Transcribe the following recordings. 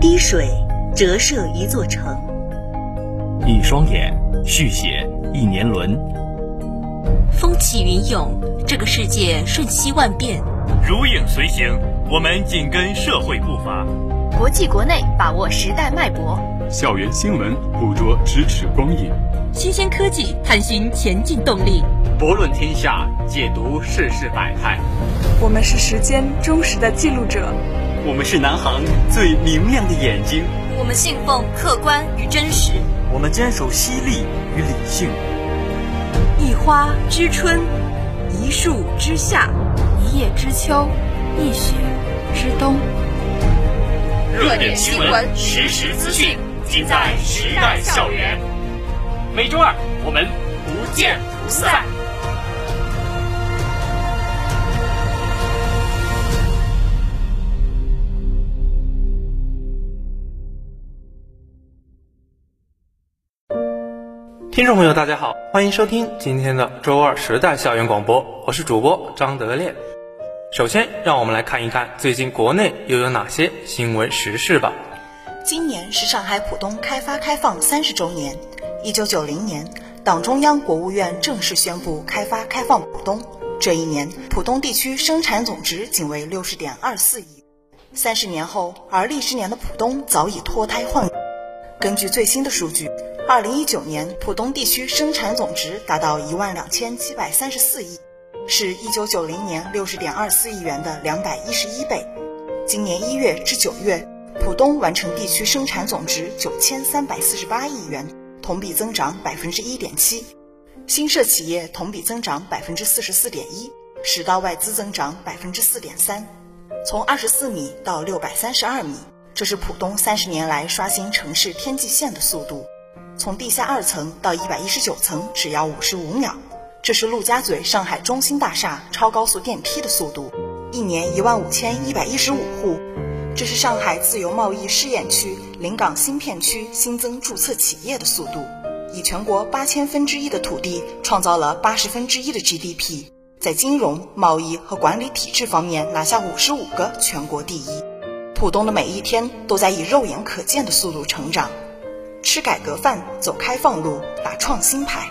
滴水折射一座城，一双眼续写一年轮。风起云涌，这个世界瞬息万变。如影随形，我们紧跟社会步伐。国际国内把握时代脉搏，校园新闻捕捉咫尺光影，新鲜科技探寻前进动力，博论天下，解读世事百态。我们是时间忠实的记录者。我们是南航最明亮的眼睛，我们信奉客观与真实，我们坚守犀利与理性。一花知春，一树知夏，一叶知秋，一雪知冬。热点新闻，实时资讯，尽在时代校园。每周二，我们不见不散。听众朋友，大家好，欢迎收听今天的周二时代校园广播，我是主播张德烈。首先，让我们来看一看最近国内又有哪些新闻时事吧。今年是上海浦东开发开放三十周年。一九九零年，党中央、国务院正式宣布开发开放浦东。这一年，浦东地区生产总值仅为六十点二四亿。三十年后，而立之年的浦东早已脱胎换骨。根据最新的数据。二零一九年，浦东地区生产总值达到一万两千七百三十四亿，是一九九零年六十点二四亿元的两百一十一倍。今年一月至九月，浦东完成地区生产总值九千三百四十八亿元，同比增长百分之一点七。新设企业同比增长百分之四十四点一，实到外资增长百分之四点三，从二十四米到六百三十二米，这是浦东三十年来刷新城市天际线的速度。从地下二层到一百一十九层只要五十五秒，这是陆家嘴上海中心大厦超高速电梯的速度，一年一万五千一百一十五户。这是上海自由贸易试验区临港新片区新增注册企业的速度，以全国八千分之一的土地创造了八十分之一的 GDP，在金融、贸易和管理体制方面拿下五十五个全国第一。浦东的每一天都在以肉眼可见的速度成长。吃改革饭，走开放路，打创新牌。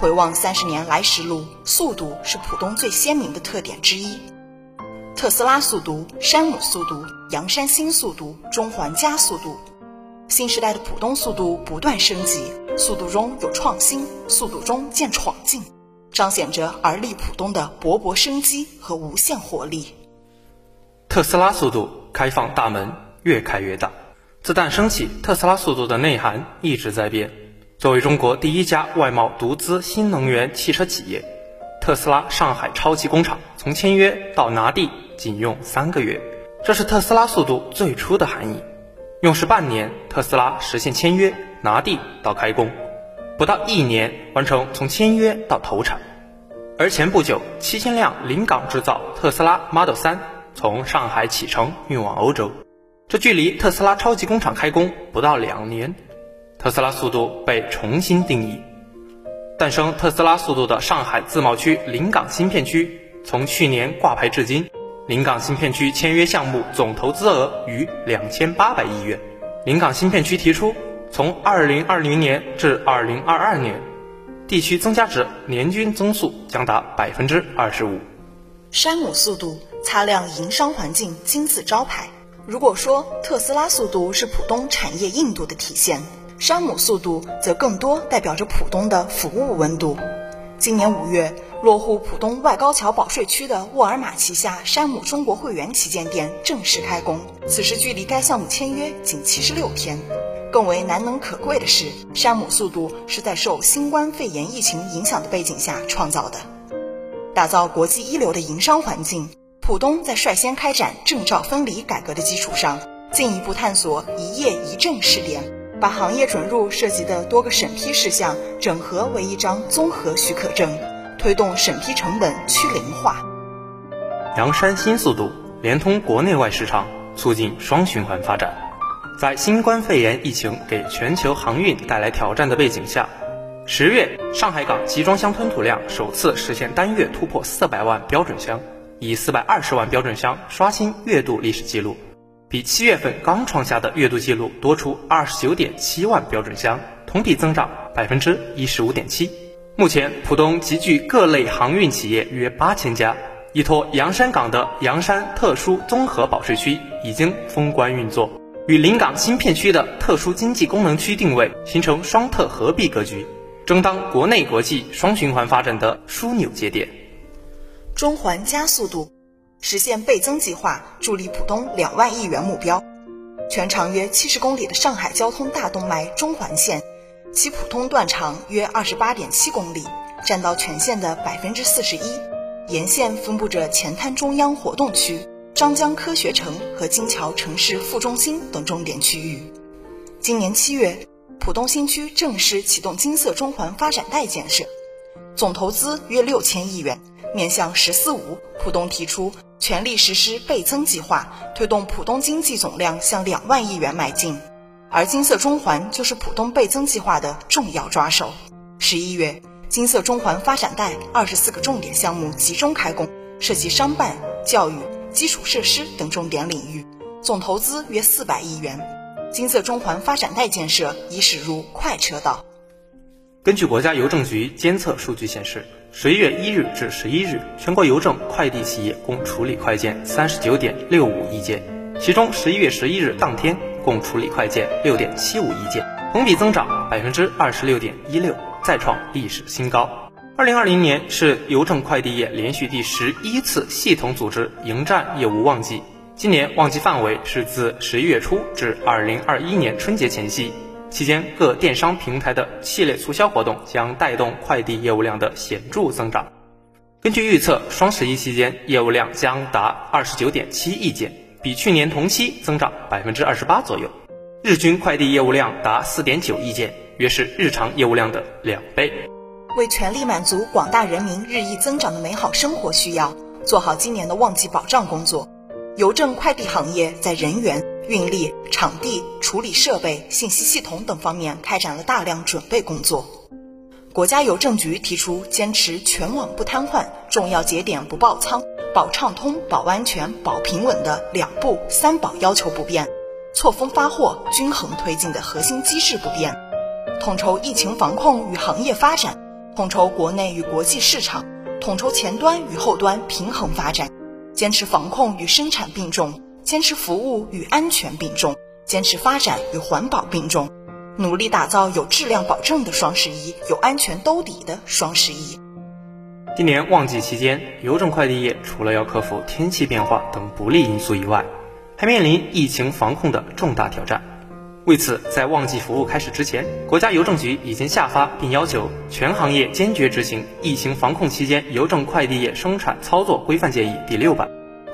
回望三十年来时路，速度是浦东最鲜明的特点之一。特斯拉速度、山姆速度、阳山新速度、中环加速度，新时代的浦东速度不断升级，速度中有创新，速度中见闯劲，彰显着而立浦东的勃勃生机和无限活力。特斯拉速度开放大门，越开越大。自诞生起，特斯拉速度的内涵一直在变。作为中国第一家外贸独资新能源汽车企业，特斯拉上海超级工厂从签约到拿地仅用三个月，这是特斯拉速度最初的含义。用时半年，特斯拉实现签约、拿地到开工，不到一年完成从签约到投产。而前不久，七千辆临港制造特斯拉 Model 3从上海启程运往欧洲。这距离特斯拉超级工厂开工不到两年，特斯拉速度被重新定义。诞生特斯拉速度的上海自贸区临港新片区，从去年挂牌至今，临港新片区签约项目总投资额逾两千八百亿元。临港新片区提出，从二零二零年至二零二二年，地区增加值年均增速将达百分之二十五。山姆速度擦亮营商环境金字招牌。如果说特斯拉速度是浦东产业硬度的体现，山姆速度则更多代表着浦东的服务温度。今年五月，落户浦东外高桥保税区的沃尔玛旗下山姆中国会员旗舰店正式开工，此时距离该项目签约仅七十六天。更为难能可贵的是，山姆速度是在受新冠肺炎疫情影响的背景下创造的，打造国际一流的营商环境。浦东在率先开展证照分离改革的基础上，进一步探索一业一证试点，把行业准入涉及的多个审批事项整合为一张综合许可证，推动审批成本趋零化。阳山新速度连通国内外市场，促进双循环发展。在新冠肺炎疫情给全球航运带来挑战的背景下，十月上海港集装箱吞吐量首次实现单月突破四百万标准箱。以四百二十万标准箱刷新月度历史记录，比七月份刚创下的月度记录多出二十九点七万标准箱，同比增长百分之一十五点七。目前，浦东集聚各类航运企业约八千家。依托洋山港的洋山特殊综合保税区已经封关运作，与临港新片区的特殊经济功能区定位，形成双特合璧格局，争当国内国际双循环发展的枢纽节点。中环加速度，实现倍增计划，助力浦东两万亿元目标。全长约七十公里的上海交通大动脉中环线，其普通段长约二十八点七公里，占到全线的百分之四十一。沿线分布着前滩中央活动区、张江科学城和金桥城市副中心等重点区域。今年七月，浦东新区正式启动金色中环发展带建设，总投资约六千亿元。面向“十四五”，浦东提出全力实施倍增计划，推动浦东经济总量向两万亿元迈进。而金色中环就是浦东倍增计划的重要抓手。十一月。金色中环发展带二十四个重点项目集中开工，涉及商办、教育、基础设施等重点领域，总投资约四百亿元。金色中环发展带建设已驶入快车道。根据国家邮政局监测数据显示，十一月一日至十一日，全国邮政快递企业共处理快件三十九点六五亿件，其中十一月十一日当天共处理快件六点七五亿件，同比增长百分之二十六点一六。再创历史新高。二零二零年是邮政快递业连续第十一次系统组织迎战业务旺季。今年旺季范围是自十一月初至二零二一年春节前夕，期间各电商平台的系列促销活动将带动快递业务量的显著增长。根据预测，双十一期间业务量将达二十九点七亿件，比去年同期增长百分之二十八左右，日均快递业务量达四点九亿件。约是日常业务量的两倍。为全力满足广大人民日益增长的美好生活需要，做好今年的旺季保障工作，邮政快递行业在人员、运力、场地、处理设备、信息系统等方面开展了大量准备工作。国家邮政局提出，坚持全网不瘫痪、重要节点不爆仓、保畅通、保安全、保平稳的两不三保要求不变，错峰发货、均衡推进的核心机制不变。统筹疫情防控与行业发展，统筹国内与国际市场，统筹前端与后端平衡发展，坚持防控与生产并重，坚持服务与安全并重，坚持发展与环保并重，努力打造有质量保证的双十一，有安全兜底的双十一。今年旺季期间，邮政快递业除了要克服天气变化等不利因素以外，还面临疫情防控的重大挑战。为此，在旺季服务开始之前，国家邮政局已经下发并要求全行业坚决执行《疫情防控期间邮政快递业生产操作规范建议》第六版，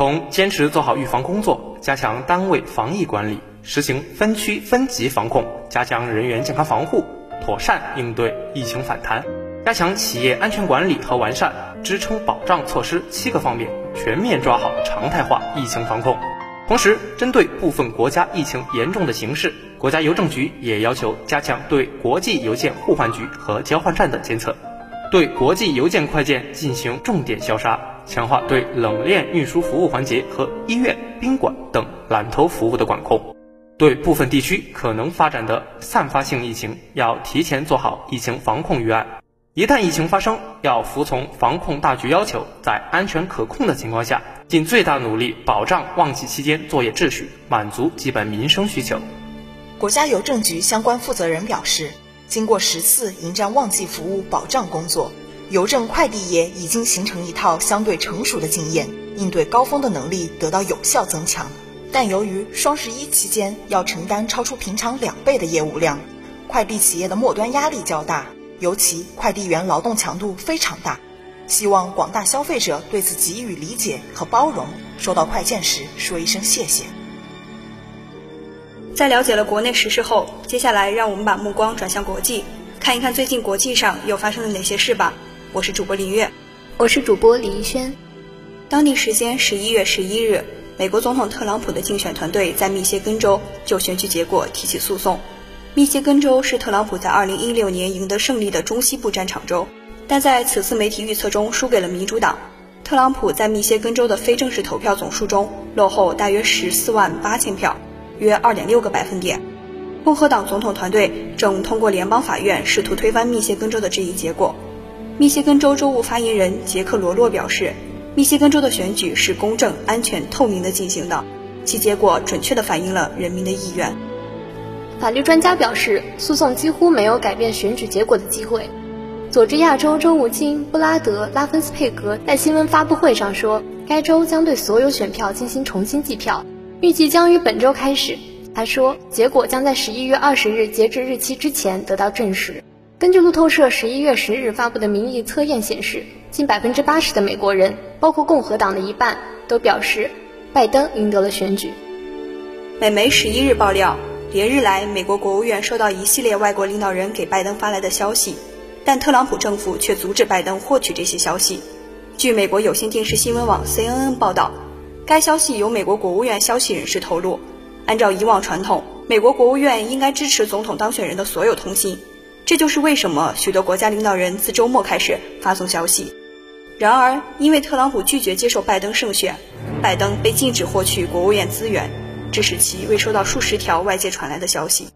从坚持做好预防工作，加强单位防疫管理，实行分区分级防控，加强人员健康防护，妥善应对疫情反弹，加强企业安全管理和完善支撑保障措施七个方面，全面抓好常态化疫情防控。同时，针对部分国家疫情严重的形势，国家邮政局也要求加强对国际邮件互换局和交换站的监测，对国际邮件快件进行重点消杀，强化对冷链运输服务环节和医院、宾馆等揽投服务的管控。对部分地区可能发展的散发性疫情，要提前做好疫情防控预案。一旦疫情发生，要服从防控大局要求，在安全可控的情况下，尽最大努力保障旺季期间作业秩序，满足基本民生需求。国家邮政局相关负责人表示，经过十次迎战旺季服务保障工作，邮政快递业已经形成一套相对成熟的经验，应对高峰的能力得到有效增强。但由于双十一期间要承担超出平常两倍的业务量，快递企业的末端压力较大。尤其快递员劳动强度非常大，希望广大消费者对此给予理解和包容。收到快件时说一声谢谢。在了解了国内时事后，接下来让我们把目光转向国际，看一看最近国际上又发生了哪些事吧。我是主播林月，我是主播李一轩。当地时间十一月十一日，美国总统特朗普的竞选团队在密歇根州就选举结果提起诉讼。密歇根州是特朗普在二零一六年赢得胜利的中西部战场州，但在此次媒体预测中输给了民主党。特朗普在密歇根州的非正式投票总数中落后大约十四万八千票，约二点六个百分点。共和党总统团队正通过联邦法院试图推翻密歇根州的这一结果。密歇根州州务发言人杰克罗洛表示，密歇根州的选举是公正、安全、透明的进行的，其结果准确地反映了人民的意愿。法律专家表示，诉讼几乎没有改变选举结果的机会。佐治亚州州务卿布拉德·拉芬斯佩格在新闻发布会上说，该州将对所有选票进行重新计票，预计将于本周开始。他说，结果将在十一月二十日截止日期之前得到证实。根据路透社十一月十日发布的民意测验显示，近百分之八十的美国人，包括共和党的一半，都表示拜登赢得了选举。美媒十一日爆料。连日来，美国国务院收到一系列外国领导人给拜登发来的消息，但特朗普政府却阻止拜登获取这些消息。据美国有线电视新闻网 CNN 报道，该消息由美国国务院消息人士透露。按照以往传统，美国国务院应该支持总统当选人的所有通信，这就是为什么许多国家领导人自周末开始发送消息。然而，因为特朗普拒绝接受拜登胜选，拜登被禁止获取国务院资源。这使其未收到数十条外界传来的消息。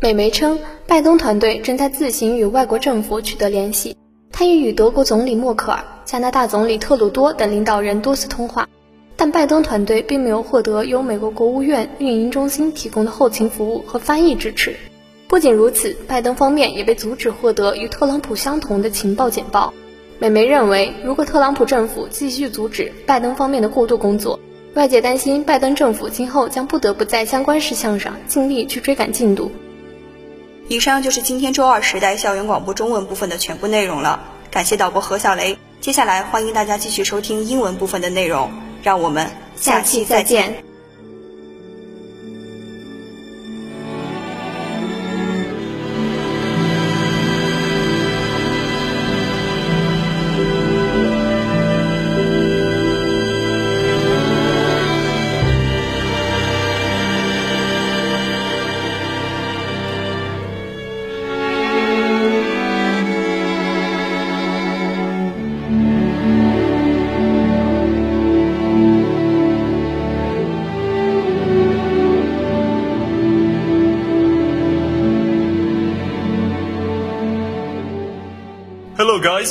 美媒称，拜登团队正在自行与外国政府取得联系。他已与德国总理默克尔、加拿大总理特鲁多等领导人多次通话，但拜登团队并没有获得由美国国务院运营中心提供的后勤服务和翻译支持。不仅如此，拜登方面也被阻止获得与特朗普相同的情报简报。美媒认为，如果特朗普政府继续阻止拜登方面的过渡工作，外界担心，拜登政府今后将不得不在相关事项上尽力去追赶进度。以上就是今天周二时代校园广播中文部分的全部内容了，感谢导播何小雷。接下来欢迎大家继续收听英文部分的内容，让我们下期再见。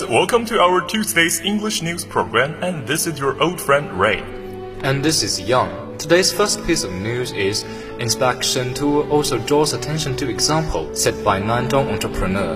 Welcome to our Tuesday's English news program and this is your old friend Ray. And this is Young. Today's first piece of news is Inspection Tour also draws attention to example set by Nantong entrepreneur.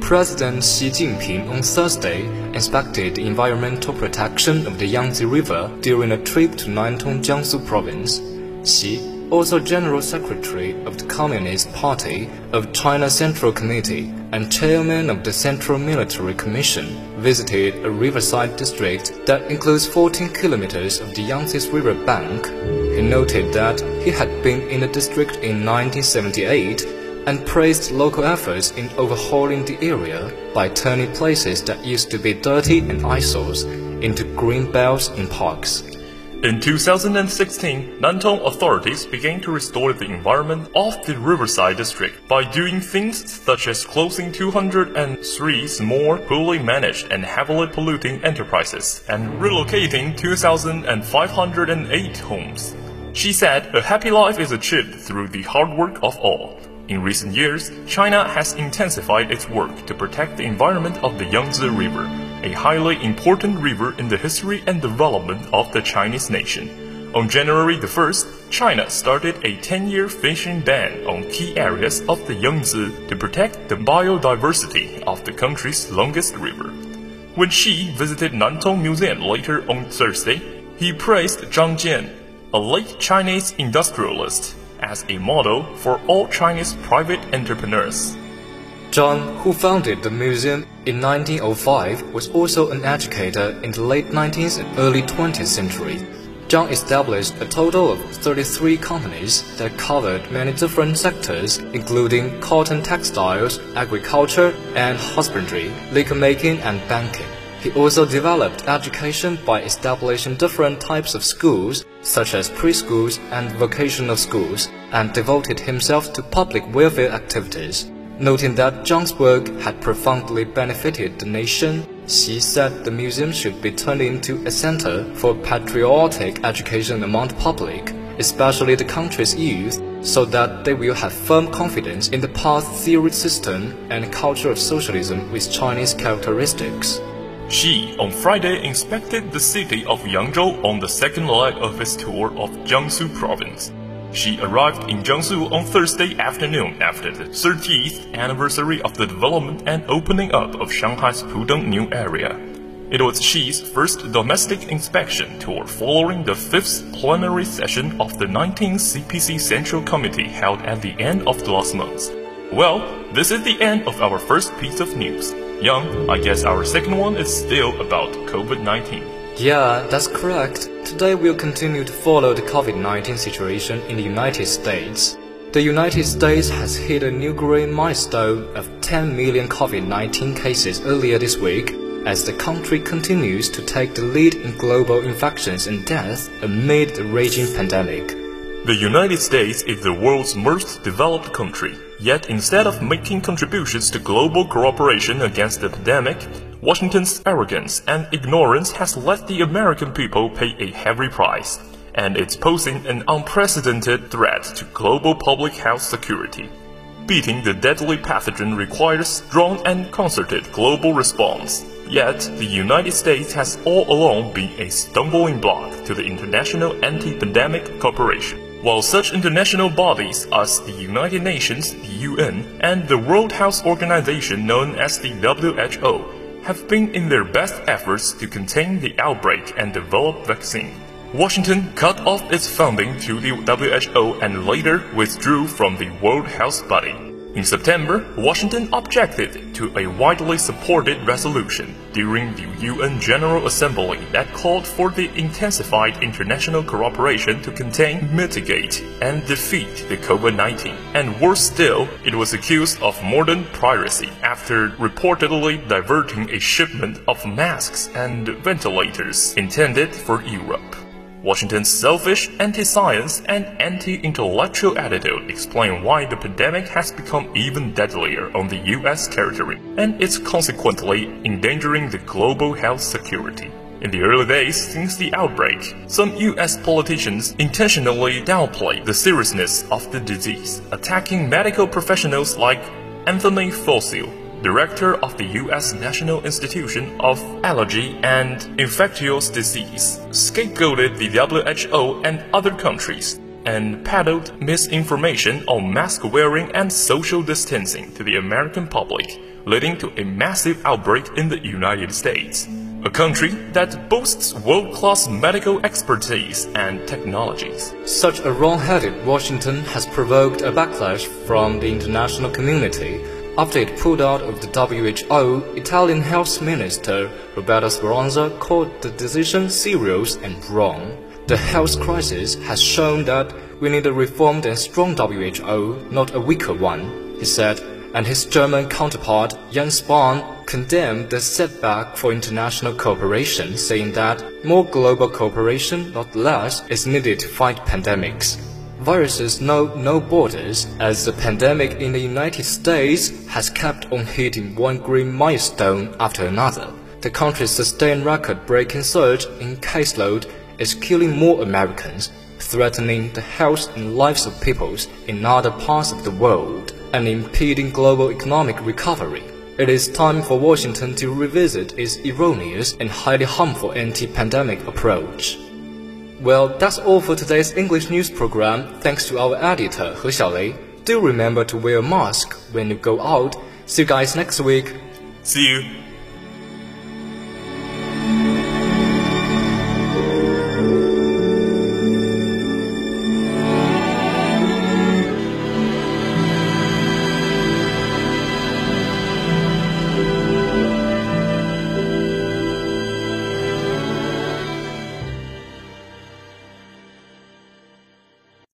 President Xi Jinping on Thursday inspected the environmental protection of the Yangtze River during a trip to Nantong, Jiangsu province. Xi also General Secretary of the Communist Party of China Central Committee and Chairman of the Central Military Commission, visited a riverside district that includes 14 kilometers of the Yangtze River bank. He noted that he had been in the district in 1978 and praised local efforts in overhauling the area by turning places that used to be dirty and eyesores into green belts and parks. In 2016, Nantong authorities began to restore the environment of the Riverside district by doing things such as closing 203 small, poorly managed and heavily polluting enterprises and relocating 2,508 homes. She said a happy life is achieved through the hard work of all. In recent years, China has intensified its work to protect the environment of the Yangtze River a highly important river in the history and development of the Chinese nation. On January the 1st, China started a 10-year fishing ban on key areas of the Yangtze to protect the biodiversity of the country's longest river. When Xi visited Nantong Museum later on Thursday, he praised Zhang Jian, a late Chinese industrialist, as a model for all Chinese private entrepreneurs. Zhang, who founded the museum in 1905, was also an educator in the late 19th and early 20th century. John established a total of 33 companies that covered many different sectors, including cotton textiles, agriculture and husbandry, liquor making and banking. He also developed education by establishing different types of schools, such as preschools and vocational schools, and devoted himself to public welfare activities. Noting that Zhang's work had profoundly benefited the nation, She said the museum should be turned into a center for patriotic education among the public, especially the country's youth, so that they will have firm confidence in the past theory system and culture of socialism with Chinese characteristics. She, on Friday, inspected the city of Yangzhou on the second leg of his tour of Jiangsu province. She arrived in Jiangsu on Thursday afternoon after the 30th anniversary of the development and opening up of Shanghai's Pudong New Area. It was Xi's first domestic inspection tour following the fifth plenary session of the 19th CPC Central Committee held at the end of last month. Well, this is the end of our first piece of news. Young, I guess our second one is still about COVID 19. Yeah, that's correct. Today we'll continue to follow the COVID-19 situation in the United States. The United States has hit a new great milestone of 10 million COVID-19 cases earlier this week as the country continues to take the lead in global infections and deaths amid the raging pandemic. The United States is the world's most developed country, yet instead of making contributions to global cooperation against the pandemic, Washington's arrogance and ignorance has let the American people pay a heavy price, and it's posing an unprecedented threat to global public health security. Beating the deadly pathogen requires strong and concerted global response. Yet, the United States has all along been a stumbling block to the international anti-pandemic cooperation. While such international bodies as the United Nations, the UN, and the World Health Organization known as the WHO have been in their best efforts to contain the outbreak and develop vaccine. Washington cut off its funding to the WHO and later withdrew from the World Health Body. In September, Washington objected to a widely supported resolution during the UN General Assembly that called for the intensified international cooperation to contain, mitigate, and defeat the COVID-19. And worse still, it was accused of modern piracy after reportedly diverting a shipment of masks and ventilators intended for Europe. Washington's selfish, anti-science, and anti-intellectual attitude explain why the pandemic has become even deadlier on the US territory, and it's consequently endangering the global health security. In the early days since the outbreak, some US politicians intentionally downplayed the seriousness of the disease, attacking medical professionals like Anthony Fauci director of the U.S. National Institution of Allergy and Infectious Disease, scapegoated the WHO and other countries, and peddled misinformation on mask wearing and social distancing to the American public, leading to a massive outbreak in the United States. A country that boasts world class medical expertise and technologies. Such a wrong headed Washington has provoked a backlash from the international community after it pulled out of the WHO, Italian Health Minister Roberto Speranza called the decision serious and wrong. The health crisis has shown that we need a reformed and strong WHO, not a weaker one, he said, and his German counterpart Jens Spahn condemned the setback for international cooperation, saying that more global cooperation, not less, is needed to fight pandemics. Viruses know no borders, as the pandemic in the United States has kept on hitting one green milestone after another. The country's sustained record-breaking surge in caseload is killing more Americans, threatening the health and lives of peoples in other parts of the world, and impeding global economic recovery. It is time for Washington to revisit its erroneous and highly harmful anti-pandemic approach. Well, that's all for today's English news program. Thanks to our editor, He Xiaolei. Do remember to wear a mask when you go out. See you guys next week. See you.